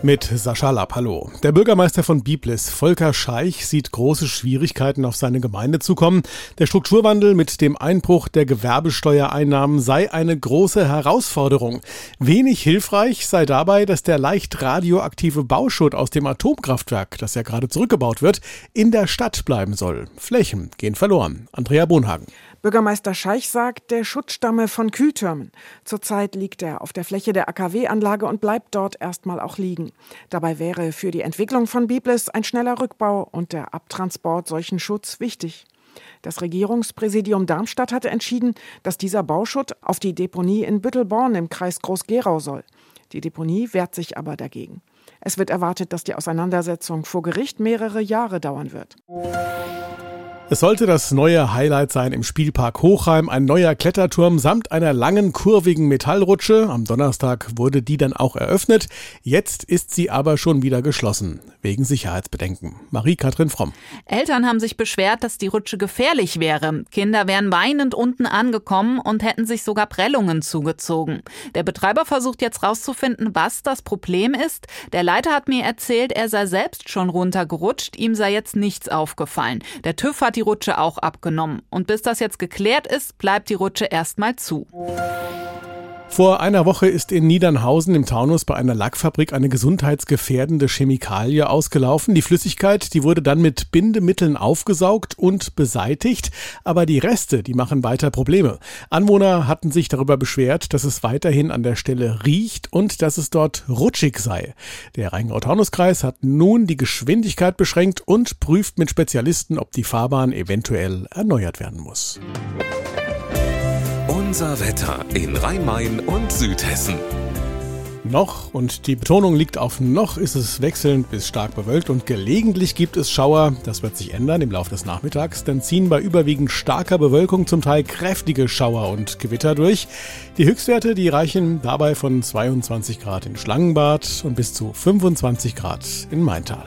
Mit Sascha Lapp, hallo. Der Bürgermeister von Biblis, Volker Scheich, sieht große Schwierigkeiten auf seine Gemeinde zukommen. Der Strukturwandel mit dem Einbruch der Gewerbesteuereinnahmen sei eine große Herausforderung. Wenig hilfreich sei dabei, dass der leicht radioaktive Bauschutt aus dem Atomkraftwerk, das ja gerade zurückgebaut wird, in der Stadt bleiben soll. Flächen gehen verloren. Andrea Bonhagen. Bürgermeister Scheich sagt, der Schutt stamme von Kühltürmen. Zurzeit liegt er auf der Fläche der AKW-Anlage und bleibt dort erstmal auch liegen. Dabei wäre für die Entwicklung von Biblis ein schneller Rückbau und der Abtransport solchen Schutz wichtig. Das Regierungspräsidium Darmstadt hatte entschieden, dass dieser Bauschutt auf die Deponie in Büttelborn im Kreis Groß-Gerau soll. Die Deponie wehrt sich aber dagegen. Es wird erwartet, dass die Auseinandersetzung vor Gericht mehrere Jahre dauern wird. Es sollte das neue Highlight sein im Spielpark Hochheim, ein neuer Kletterturm samt einer langen, kurvigen Metallrutsche. Am Donnerstag wurde die dann auch eröffnet. Jetzt ist sie aber schon wieder geschlossen, wegen Sicherheitsbedenken. Marie-Kathrin Fromm. Eltern haben sich beschwert, dass die Rutsche gefährlich wäre. Kinder wären weinend unten angekommen und hätten sich sogar Prellungen zugezogen. Der Betreiber versucht jetzt rauszufinden, was das Problem ist. Der Leiter hat mir erzählt, er sei selbst schon runtergerutscht, ihm sei jetzt nichts aufgefallen. Der TÜV hat die Rutsche auch abgenommen. Und bis das jetzt geklärt ist, bleibt die Rutsche erstmal zu. Vor einer Woche ist in Niedernhausen im Taunus bei einer Lackfabrik eine gesundheitsgefährdende Chemikalie ausgelaufen. Die Flüssigkeit, die wurde dann mit Bindemitteln aufgesaugt und beseitigt, aber die Reste, die machen weiter Probleme. Anwohner hatten sich darüber beschwert, dass es weiterhin an der Stelle riecht und dass es dort rutschig sei. Der Rheingau-Taunus-Kreis hat nun die Geschwindigkeit beschränkt und prüft mit Spezialisten, ob die Fahrbahn eventuell erneuert werden muss. Unser Wetter in Rhein-Main und Südhessen. Noch, und die Betonung liegt auf noch, ist es wechselnd bis stark bewölkt und gelegentlich gibt es Schauer. Das wird sich ändern im Laufe des Nachmittags. Dann ziehen bei überwiegend starker Bewölkung zum Teil kräftige Schauer und Gewitter durch. Die Höchstwerte, die reichen dabei von 22 Grad in Schlangenbad und bis zu 25 Grad in Maintal.